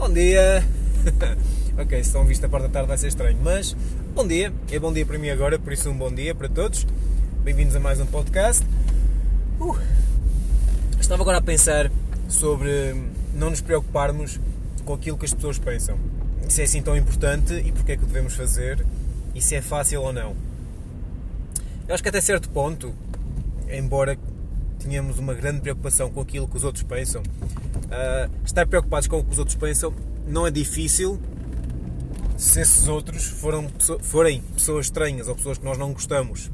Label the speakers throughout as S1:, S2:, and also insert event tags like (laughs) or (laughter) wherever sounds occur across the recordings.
S1: Bom dia! (laughs) ok, se estão visto a parte da tarde vai ser estranho, mas bom dia, é bom dia para mim agora, por isso um bom dia para todos. Bem-vindos a mais um podcast. Uh, estava agora a pensar sobre não nos preocuparmos com aquilo que as pessoas pensam. Se é assim tão importante e porque é que o devemos fazer e se é fácil ou não. Eu acho que até certo ponto, embora tenhamos uma grande preocupação com aquilo que os outros pensam, uh, estar preocupados com o que os outros pensam não é difícil se esses outros foram, forem pessoas estranhas ou pessoas que nós não gostamos.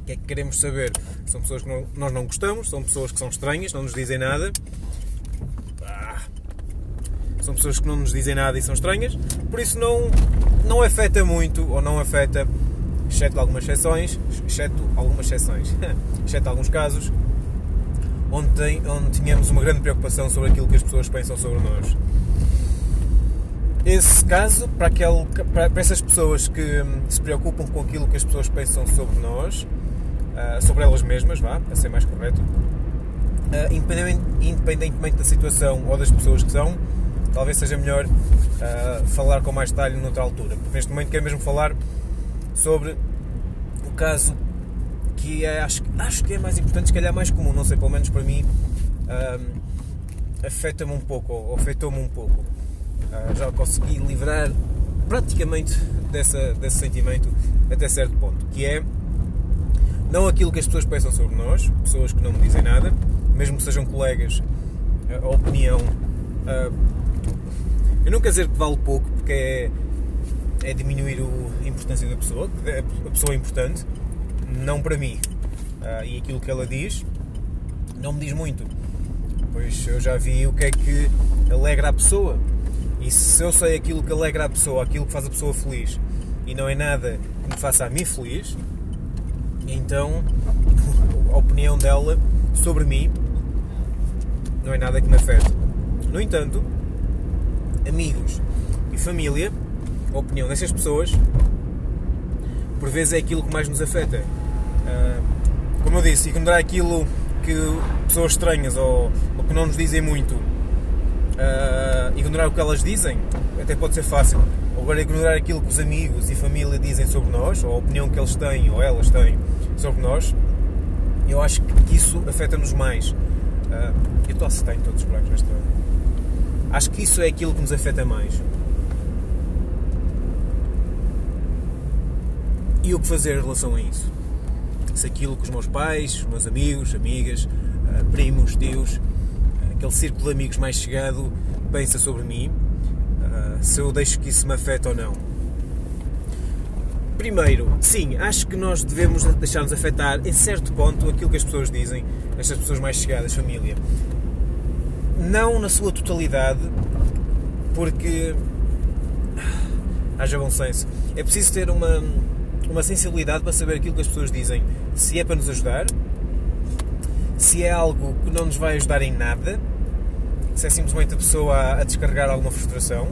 S1: O que é que queremos saber? São pessoas que não, nós não gostamos, são pessoas que são estranhas, não nos dizem nada. Ah, são pessoas que não nos dizem nada e são estranhas, por isso não, não afeta muito, ou não afeta, exceto algumas exceções, exceto algumas exceções, (laughs) exceto alguns casos, onde, tem, onde tínhamos uma grande preocupação sobre aquilo que as pessoas pensam sobre nós. Esse caso, para, aquele, para, essas pessoas que se preocupam com aquilo que as pessoas pensam sobre nós, uh, sobre elas mesmas, vá, para ser mais correto, uh, independentemente da situação ou das pessoas que são, talvez seja melhor uh, falar com mais detalhe noutra altura. Porque neste momento quero mesmo falar sobre o caso que é, acho, acho que é mais importante, se calhar mais comum, não sei, pelo menos para mim, afeta-me um pouco, ou afetou-me um pouco. Uh, já consegui livrar praticamente dessa, desse sentimento até certo ponto, que é não aquilo que as pessoas pensam sobre nós, pessoas que não me dizem nada, mesmo que sejam colegas, a opinião. Uh, eu não quero dizer que vale pouco, porque é, é diminuir a importância da pessoa, a pessoa é importante, não para mim. Uh, e aquilo que ela diz não me diz muito, pois eu já vi o que é que alegra a pessoa e se eu sei aquilo que alegra a pessoa, aquilo que faz a pessoa feliz, e não é nada que me faça a mim feliz, então (laughs) a opinião dela sobre mim não é nada que me afete. No entanto, amigos e família, a opinião dessas pessoas, por vezes é aquilo que mais nos afeta. Ah, como eu disse, ignorar aquilo que pessoas estranhas ou, ou que não nos dizem muito uh, ignorar o que elas dizem até pode ser fácil. Agora, ignorar aquilo que os amigos e família dizem sobre nós, ou a opinião que eles têm ou elas têm sobre nós, eu acho que isso afeta-nos mais. Uh, eu estou a em todos os buracos nesta. Acho que isso é aquilo que nos afeta mais. E o que fazer em relação a isso? Se aquilo que os meus pais, os meus amigos, amigas, ah, primos, tios, aquele círculo de amigos mais chegado pensa sobre mim, uh, se eu deixo que isso me afeta ou não. Primeiro, sim, acho que nós devemos deixar-nos afetar em certo ponto aquilo que as pessoas dizem, estas pessoas mais chegadas, família. Não na sua totalidade, porque haja bom senso. É preciso ter uma, uma sensibilidade para saber aquilo que as pessoas dizem, se é para nos ajudar se é algo que não nos vai ajudar em nada, se é simplesmente a pessoa a descarregar alguma frustração,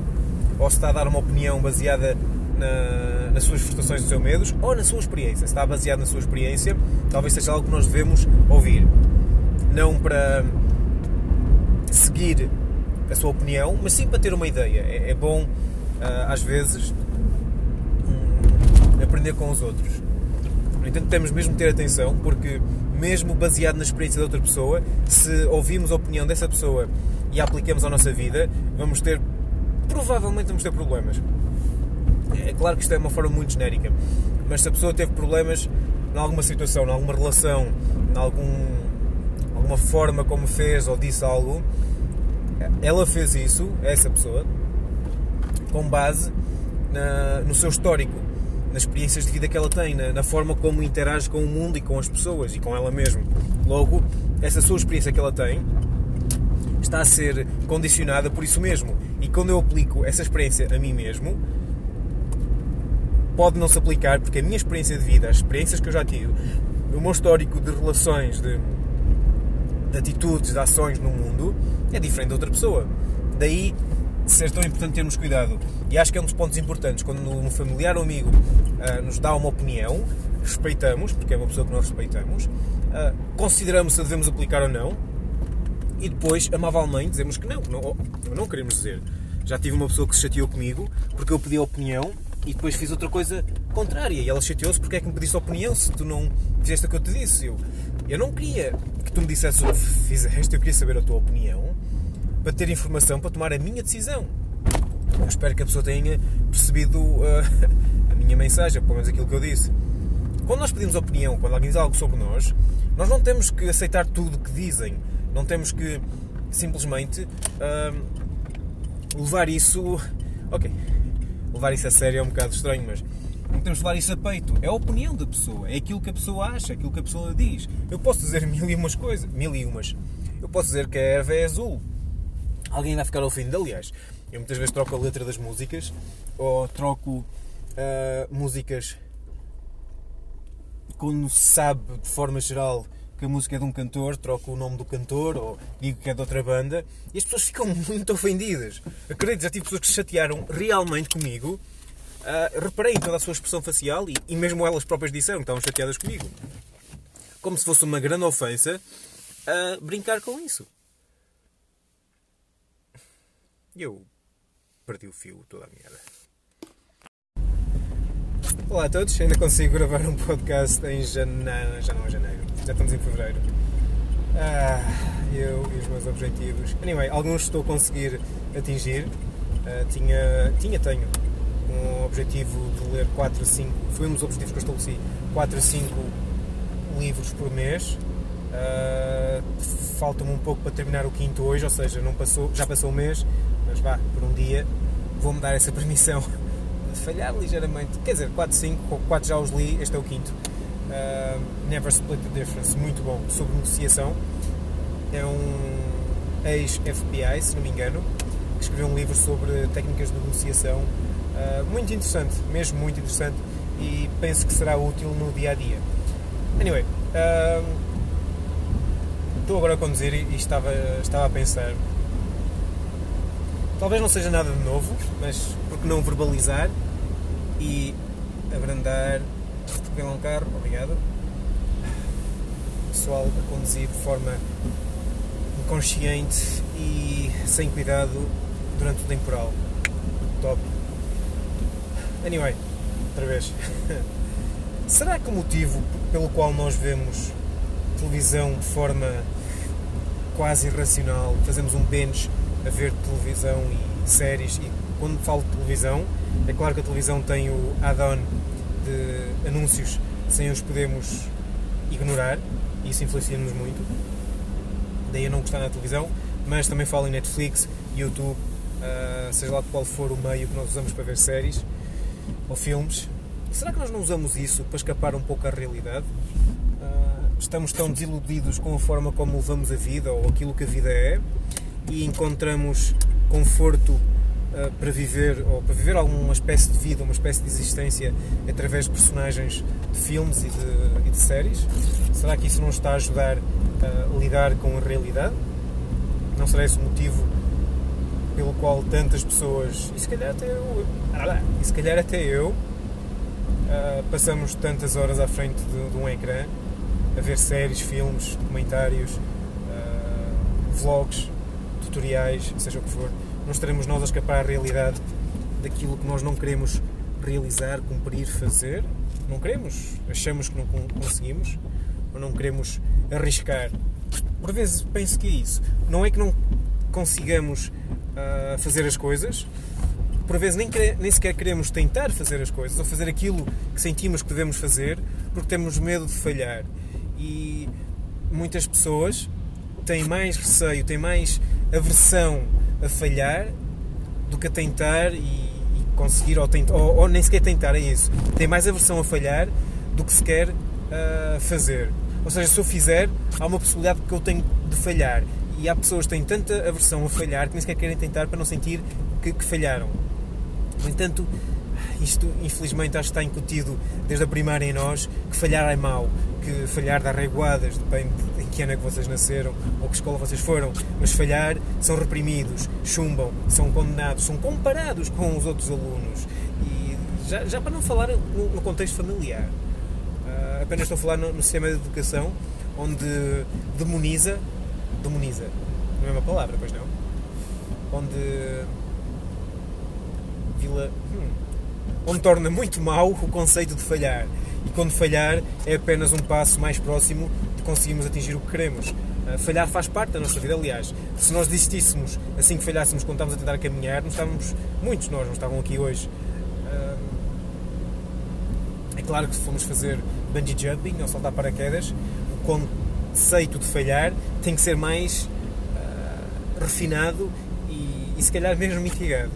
S1: ou se está a dar uma opinião baseada na, nas suas frustrações e seus medos, ou na sua experiência. Se está baseado na sua experiência, talvez seja algo que nós devemos ouvir. Não para seguir a sua opinião, mas sim para ter uma ideia. É, é bom, ah, às vezes, aprender com os outros. No entanto, temos mesmo de ter atenção, porque mesmo baseado na experiência de outra pessoa, se ouvimos a opinião dessa pessoa e a aplicamos à nossa vida, vamos ter, provavelmente vamos ter problemas. É claro que isto é uma forma muito genérica, mas se a pessoa teve problemas em alguma situação, em alguma relação, em algum, alguma forma como fez ou disse algo, ela fez isso, essa pessoa, com base na, no seu histórico nas experiências de vida que ela tem, na, na, forma como interage com o mundo e com as pessoas e com ela mesma. Logo, essa sua experiência que ela tem está a ser condicionada por isso mesmo. E quando eu aplico essa experiência a mim mesmo, pode não se aplicar, porque a minha experiência de vida, as experiências que eu já tive, o meu histórico de relações, de, de atitudes, de ações no mundo, é diferente de outra pessoa. Daí ser tão importante termos cuidado. E acho que é um dos pontos importantes, quando um familiar ou amigo uh, nos dá uma opinião, respeitamos, porque é uma pessoa que nós respeitamos, uh, consideramos se a devemos aplicar ou não, e depois, amavelmente, dizemos que não, não, não queremos dizer. Já tive uma pessoa que se chateou comigo porque eu pedi opinião e depois fiz outra coisa contrária. E ela chateou-se porque é que me pediste opinião se tu não fizeste o que eu te disse. Eu, eu não queria que tu me dissesse o que fizeste, eu queria saber a tua opinião para ter informação para tomar a minha decisão. Eu espero que a pessoa tenha percebido uh, (laughs) a minha mensagem, pelo menos aquilo que eu disse. Quando nós pedimos opinião, quando alguém diz algo sobre nós, nós não temos que aceitar tudo o que dizem. Não temos que simplesmente uh, levar isso. (laughs) Ok, levar isso a sério é um bocado estranho, mas não temos de levar isso a peito. É a opinião da pessoa, é aquilo que a pessoa acha, aquilo que a pessoa diz. Eu posso dizer (laughs) mil e umas coisas, mil e umas. Eu posso dizer que a erva é azul. Alguém vai ficar ofendido, aliás. Eu muitas vezes troco a letra das músicas ou troco uh, músicas quando se sabe de forma geral que a música é de um cantor, troco o nome do cantor ou digo que é de outra banda e as pessoas ficam (laughs) muito ofendidas. Acredito, já tive pessoas que se chatearam realmente comigo. Uh, reparei em toda a sua expressão facial e, e, mesmo elas próprias disseram que estavam chateadas comigo. Como se fosse uma grande ofensa uh, brincar com isso. E eu perdi o fio toda a merda. Olá a todos, ainda consigo gravar um podcast em janeiro, já não é janeiro, já estamos em fevereiro. Ah, eu e os meus objetivos. Anyway, alguns estou a conseguir atingir. Uh, tinha, tinha, tenho um objetivo de ler 4 a 5, foi um dos objetivos que eu estabeleci, 4 a 5 livros por mês. Uh, Falta-me um pouco para terminar o quinto hoje, ou seja, não passou, já passou o mês, vá, por um dia vou-me dar essa (laughs) permissão falhar ligeiramente. Quer dizer, 4, 5, 4 já os li, este é o quinto. Uh, Never Split the Difference, muito bom, sobre negociação. É um ex-FBI, se não me engano, que escreveu um livro sobre técnicas de negociação. Uh, muito interessante, mesmo muito interessante, e penso que será útil no dia a dia. Anyway, uh, estou agora a conduzir e estava, estava a pensar. Talvez não seja nada de novo, mas por que não verbalizar e abrandar. Lá um carro, obrigado. Pessoal a conduzir de forma inconsciente e sem cuidado durante o temporal. Top. Anyway, outra vez. (laughs) Será que o motivo pelo qual nós vemos televisão de forma quase irracional, fazemos um binge a ver televisão e séries e quando falo de televisão, é claro que a televisão tem o add-on de anúncios sem os podemos ignorar e isso influencia-nos muito. Daí eu não gostar na televisão, mas também falo em Netflix, YouTube, uh, seja lá qual for o meio que nós usamos para ver séries ou filmes. Será que nós não usamos isso para escapar um pouco à realidade? Uh, estamos tão desiludidos com a forma como levamos a vida ou aquilo que a vida é e encontramos conforto uh, para viver ou para viver alguma espécie de vida, uma espécie de existência através de personagens de filmes e de, e de séries? Será que isso não está a ajudar a lidar com a realidade? Não será esse o motivo pelo qual tantas pessoas, e se calhar até eu, e se calhar até eu, uh, passamos tantas horas à frente de, de, um ecrã a ver séries, filmes, documentários, uh, vlogs, tutoriais, seja o que for, não estaremos nós a escapar à realidade daquilo que nós não queremos realizar, cumprir, fazer. Não queremos, achamos que não conseguimos, ou não queremos arriscar. Por vezes penso que é isso. Não é que não consigamos uh, fazer as coisas, por vezes nem, nem sequer queremos tentar fazer as coisas ou fazer aquilo que sentimos que devemos fazer porque temos medo de falhar. E muitas pessoas têm mais receio, têm mais aversão a falhar do que a tentar e, e conseguir, ou, ou, ou, nem sequer tentar, é isso. Tem mais aversão a falhar do que se quer uh, fazer. Ou seja, se eu fizer, há uma possibilidade que eu tenho de falhar. E há pessoas que têm tanta aversão a falhar que nem sequer querem tentar para não sentir que, que falharam. No entanto, isto infelizmente acho que está incutido desde a primária em nós que falhar é mau, que falhar dá reguadas, depende em que ano é que vocês nasceram ou que escola vocês foram, mas falhar são reprimidos, chumbam, são condenados, são comparados com os outros alunos. E já, já para não falar no, no contexto familiar, uh, apenas estou a falar no, no, sistema de educação onde demoniza, demoniza, não é uma palavra, pois não? Onde Vila, hum, onde torna muito mau o conceito de falhar. E quando falhar é apenas um passo mais próximo de conseguirmos atingir o que queremos. Uh, falhar faz parte da nossa vida, aliás. Se nós desistíssemos assim que falhássemos quando estávamos a tentar caminhar, não estávamos, muitos nós não estavam aqui hoje. Uh, é claro que se formos fazer bungee jumping ou saltar paraquedas, o conceito de falhar tem que ser mais uh, refinado e, e se calhar mesmo mitigado.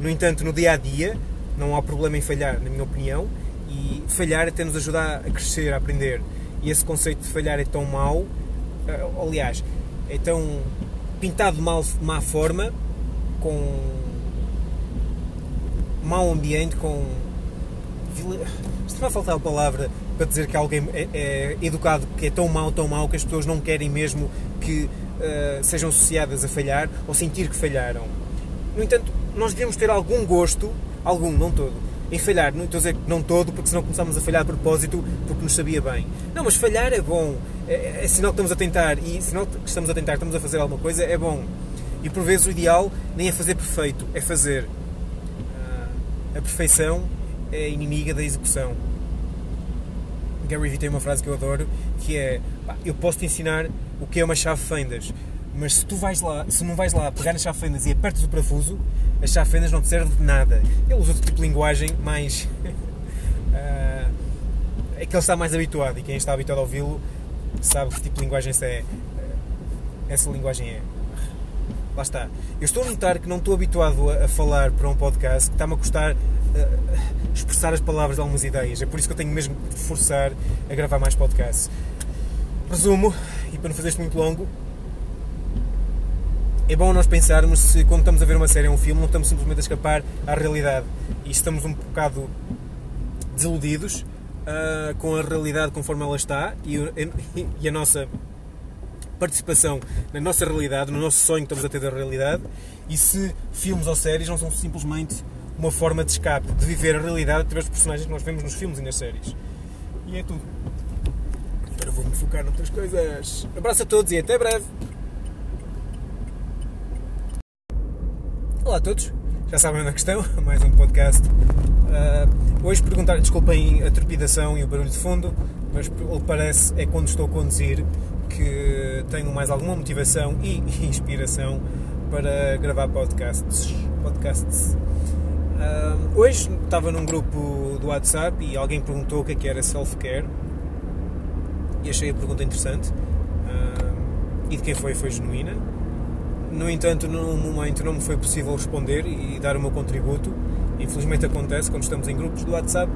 S1: No entanto, no dia a dia, não há problema em falhar, na minha opinião, e falhar até nos ajuda a crescer, a aprender. E esse conceito de falhar é tão mau, eh, aliás, é tão pintado de mal, má forma, com mau ambiente, com. Está a faltar a palavra para dizer que alguém é, é, educado, que é tão mau, tão mau, que as pessoas não querem mesmo que uh, sejam associadas a falhar ou sentir que falharam. No entanto, nós devemos ter algum gosto algum, não todo, em falhar. Não estou a dizer que não todo, porque senão começamos a falhar a propósito porque nos sabia bem. Não, mas falhar é bom. É, é sinal que estamos a tentar. E sinal que estamos a tentar, estamos a fazer alguma coisa, é bom. E por vezes o ideal nem é fazer perfeito, é fazer. Ah, a perfeição é inimiga da execução. Gary Vee tem uma frase que eu adoro, que é eu posso te ensinar o que é uma chave fendas, mas se tu vais lá, se não vais lá pegar na chave fendas e apertas o parafuso, as chave fendas não te serve de nada. Ele usa outro tipo de linguagem mais. uh, (laughs) é que ele está mais habituado e quem está habituado a ouvi-lo sabe que tipo de linguagem essa é. Essa linguagem é. Lá está. Eu estou a notar que não estou habituado a, a falar para um podcast, que está-me a custar uh, expressar as palavras de algumas ideias. É por isso que eu tenho mesmo de forçar a gravar mais podcasts. Resumo, e para não fazer isto muito longo, é bom nós pensarmos se quando estamos a ver uma série ou um filme não estamos simplesmente a escapar à realidade e estamos um bocado desiludidos uh, com a realidade conforme ela está e, e, e, a nossa participação na nossa realidade, no nosso sonho que estamos a ter da realidade e se filmes ou séries não são simplesmente uma forma de escape, de viver a realidade através dos personagens que nós vemos nos filmes e nas séries. E é tudo. Agora vou-me focar noutras coisas. Abraço a todos e até breve! Olá a todos, já sabem onde é que estão, (laughs) mais um podcast. Uh, hoje perguntar, desculpem a trepidação e o barulho de fundo, mas pelo parece é quando estou a conduzir que tenho mais alguma motivação e (laughs) inspiração para gravar podcasts. podcasts. Uh, hoje estava num grupo do WhatsApp e alguém perguntou o que é que era self-care e achei a pergunta interessante uh, e de quem foi foi genuína no entanto, no momento não me foi possível responder e dar o meu contributo. Infelizmente acontece quando estamos em grupos do WhatsApp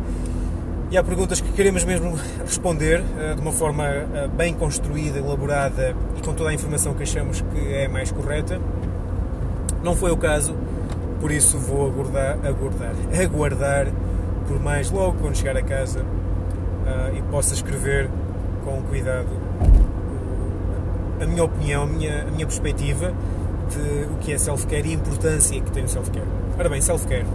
S1: e há perguntas que queremos mesmo responder uh, de uma forma uh, bem construída, elaborada e com toda a informação que achamos que é mais correta. Não foi o caso, por isso vou aguardar, aguardar, aguardar por mais logo quando chegar a casa uh, e possa escrever com cuidado a minha opinião, a minha, a minha perspectiva o que é self-care e a importância que tem o self-care. Ora bem, self-care,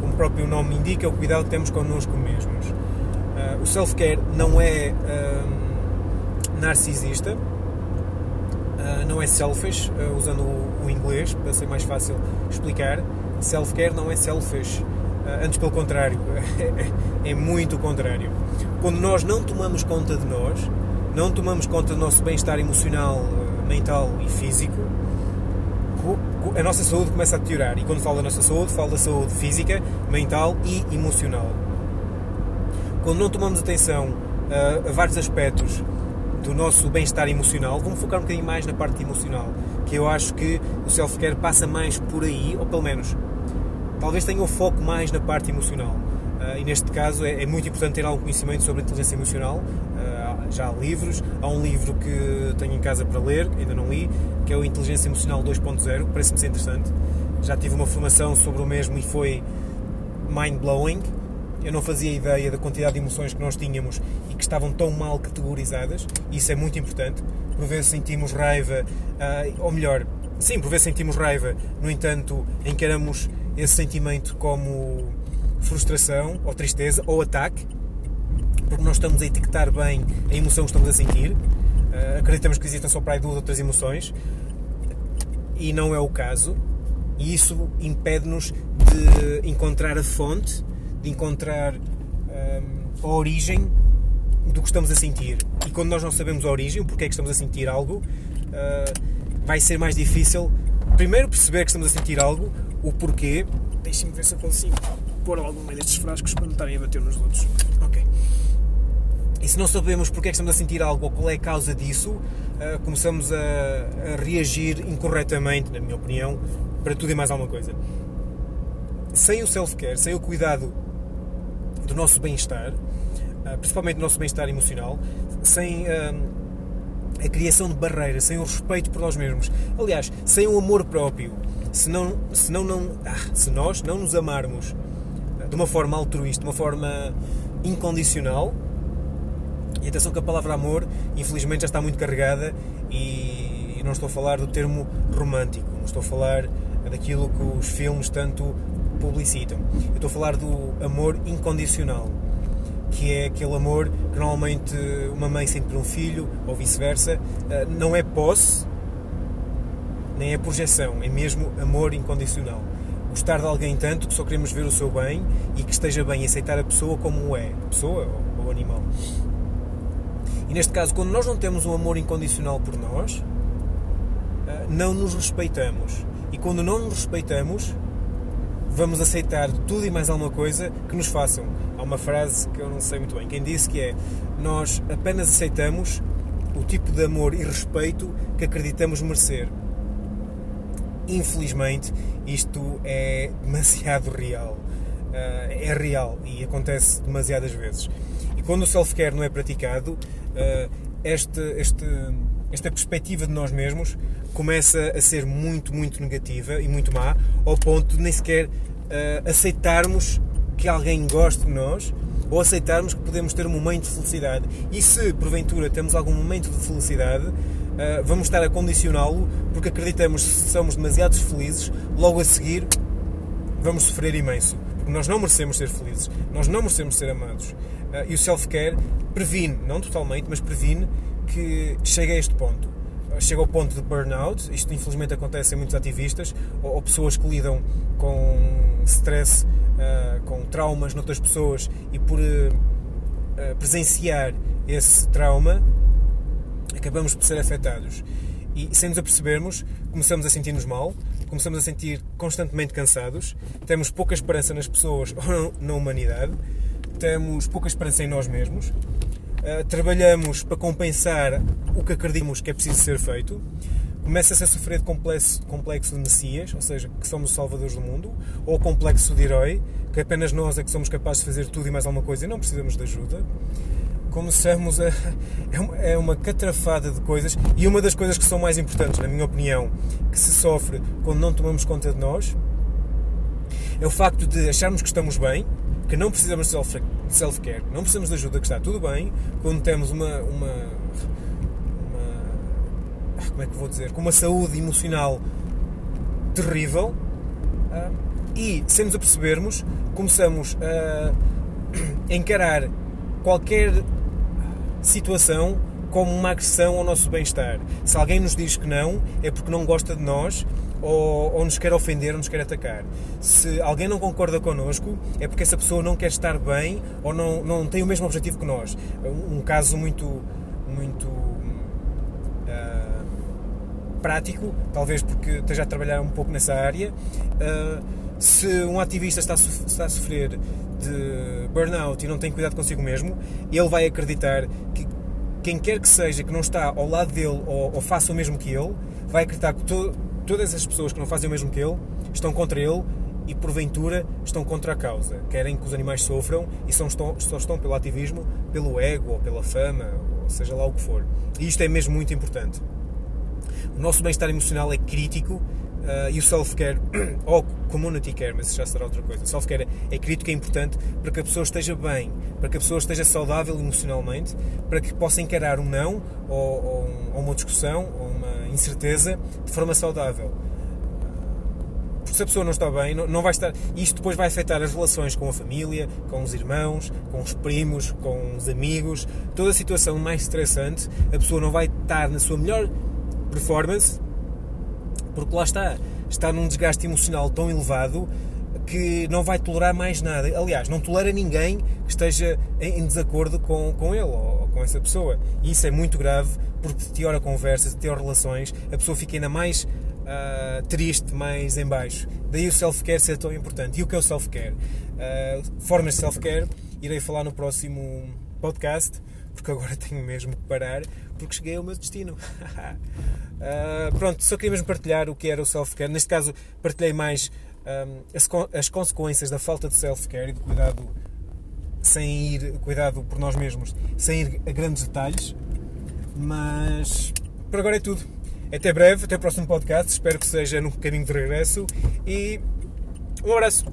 S1: como o próprio nome indica, é o cuidado que temos connosco mesmos. Uh, o self-care não é uh, narcisista, uh, não é selfish, usando o, o, inglês para ser mais fácil explicar. Self-care não é selfish, antes pelo contrário, (laughs) é muito o contrário. Quando nós não tomamos conta de nós, não tomamos conta do nosso bem-estar emocional, mental e físico, a nossa saúde começa a deteriorar. E quando falo da nossa saúde, falo da saúde física, mental e emocional. Quando não tomamos atenção a, a vários aspectos do nosso bem-estar emocional, vamos focar um bocadinho mais na parte emocional, que eu acho que o self-care passa mais por aí, ou pelo menos, talvez tenha o foco mais na parte emocional. Uh, e neste caso é, é, muito importante ter algum conhecimento sobre a inteligência emocional. Uh, já livros, há um livro que tenho em casa para ler, ainda não li, que é o Inteligência Emocional 2.0, parece-me ser interessante. Já tive uma formação sobre o mesmo e foi mind-blowing. Eu não fazia ideia da quantidade de emoções que nós tínhamos e que estavam tão mal categorizadas. Isso é muito importante. Por vezes sentimos raiva, uh, ou melhor, sim, por vezes sentimos raiva, no entanto, encaramos esse sentimento como frustração, ou tristeza, ou ataque, porque nós estamos a etiquetar bem a emoção que estamos a sentir. Uh, acreditamos que existem só para aí duas ou três emoções e não é o caso. E isso impede-nos de encontrar a fonte, de encontrar hum, a origem do que estamos a sentir. E quando nós não sabemos a origem, o porquê é que estamos a sentir algo, uh, vai ser mais difícil primeiro perceber que estamos a sentir algo, o porquê. Deixem-me ver se eu consigo pôr meio destes frascos para não estarem a bater nos outros. Ok. E se não sabemos porque é que estamos a sentir algo ou qual é a causa disso, uh, começamos a, a, reagir incorretamente, na minha opinião, para tudo e mais alguma coisa. Sem o self-care, sem o cuidado do nosso bem-estar, uh, principalmente do nosso bem-estar emocional, sem uh, a criação de barreiras, sem o respeito por nós mesmos, aliás, sem o amor próprio, se, não, se, não, não, ah, se nós não nos amarmos de uma forma altruísta, de uma forma incondicional, e atenção que a palavra amor, infelizmente, já está muito carregada e não estou a falar do termo romântico, não estou a falar daquilo que os filmes tanto publicitam. Eu estou a falar do amor incondicional, que é aquele amor que normalmente uma mãe sente por um filho, ou vice-versa. Ah, não é posse, nem é projeção, é mesmo amor incondicional. Gostar de alguém tanto que só queremos ver o seu bem e que esteja bem e aceitar a pessoa como é, pessoa ou animal. E neste caso, quando nós não temos um amor incondicional por nós, ah, não nos respeitamos. E quando não nos respeitamos, vamos aceitar tudo e mais alguma coisa que nos façam. Há uma frase que eu não sei muito bem. Quem disse que é: Nós apenas aceitamos o tipo de amor e respeito que acreditamos merecer. Infelizmente, isto é demasiado real. Ah, é real e acontece demasiadas vezes. E quando o self-care não é praticado, este, este, esta perspectiva de nós mesmos começa a ser muito, muito negativa e muito má, ao ponto de nem sequer uh, aceitarmos que alguém goste de nós ou aceitarmos que podemos ter um momento de felicidade. E se porventura temos algum momento de felicidade, uh, vamos estar a condicioná-lo porque acreditamos que se somos demasiado felizes, logo a seguir vamos sofrer imenso. Porque nós não merecemos ser felizes, nós não merecemos ser amados. Uh, e o self-care previne, não totalmente, mas previne que chegue a este ponto. Uh, chega ao ponto de burnout, isto infelizmente acontece em muitos ativistas, ou, ou pessoas que lidam com stress, uh, com traumas noutras pessoas e por presenciar esse trauma, acabamos por ser afetados. E sem nos apercebermos, começamos a sentir-nos mal, começamos a sentir constantemente cansados, temos pouca esperança nas pessoas (laughs) ou na humanidade, temos pouca esperança em nós mesmos, uh, trabalhamos para compensar o que acreditamos que é preciso ser feito, começa-se a sofrer de complexo, complexo de Messias, ou seja, que somos os salvadores do mundo, ou complexo de herói, que apenas nós é que somos capazes de fazer tudo e mais alguma coisa e não precisamos de ajuda. Começamos a. (laughs) É uma catrafada de coisas e uma das coisas que são mais importantes, na minha opinião, que se sofre quando não tomamos conta de nós, é o facto de acharmos que estamos bem, que não precisamos de self-care, não precisamos de ajuda, que está tudo bem, quando temos uma, uma, uma como é que vou dizer, com uma saúde emocional terrível ah, e, sem nos apercebermos, começamos a (clears throat) encarar qualquer situação como uma agressão ao nosso bem-estar. Se alguém nos diz que não, é porque não gosta de nós ou, ou, nos quer ofender ou nos quer atacar. Se alguém não concorda connosco, é porque essa pessoa não quer estar bem ou não, não tem o mesmo objetivo que nós. Um, caso muito, muito uh, prático, talvez porque esteja a trabalhar um pouco nessa área. Uh, se um ativista está a, está a sofrer de burnout e não tem cuidado consigo mesmo, ele vai acreditar que quem quer que seja que não está ao lado dele ou, ou faça o mesmo que ele, vai acreditar que to, todas as pessoas que não fazem o mesmo que ele estão contra ele e porventura estão contra a causa. Querem que os animais sofram e só estão, só estão pelo ativismo, pelo ego ou pela fama, ou seja lá o que for. E isto é mesmo muito importante. O nosso bem-estar emocional é crítico Uh, e o self-care, (coughs) ou community care, mas isso já será outra coisa. Self-care é crítico, é importante para que a pessoa esteja bem, para que a pessoa esteja saudável emocionalmente, para que possa encarar um não, ou, ou, ou uma discussão, ou uma incerteza de forma saudável. Porque se a pessoa não está bem, não, vai estar. Isto depois vai afetar as relações com a família, com os irmãos, com os primos, com os amigos. Toda a situação mais estressante, a pessoa não vai estar na sua melhor performance porque lá está, está num desgaste emocional tão elevado que não vai tolerar mais nada. Aliás, não tolera ninguém que esteja em desacordo com, com ele com essa pessoa. E isso é muito grave porque deteriora conversas, deteriora relações, a pessoa fica ainda mais uh, triste, mais em baixo. Daí o self-care ser tão importante. E o que é o self-care? Uh, formas de self-care, irei falar no próximo podcast, porque agora (laughs) tenho mesmo que parar, porque cheguei ao meu destino. uh, (laughs) pronto, só queria mesmo partilhar o que era o self-care. Neste caso, partilhei mais um, as, as, consequências da falta de self-care e de cuidado sem ir cuidado por nós mesmos, sem ir a grandes detalhes. Mas por agora é tudo. Até breve, até o próximo podcast. Espero que seja no caminho de regresso e um abraço.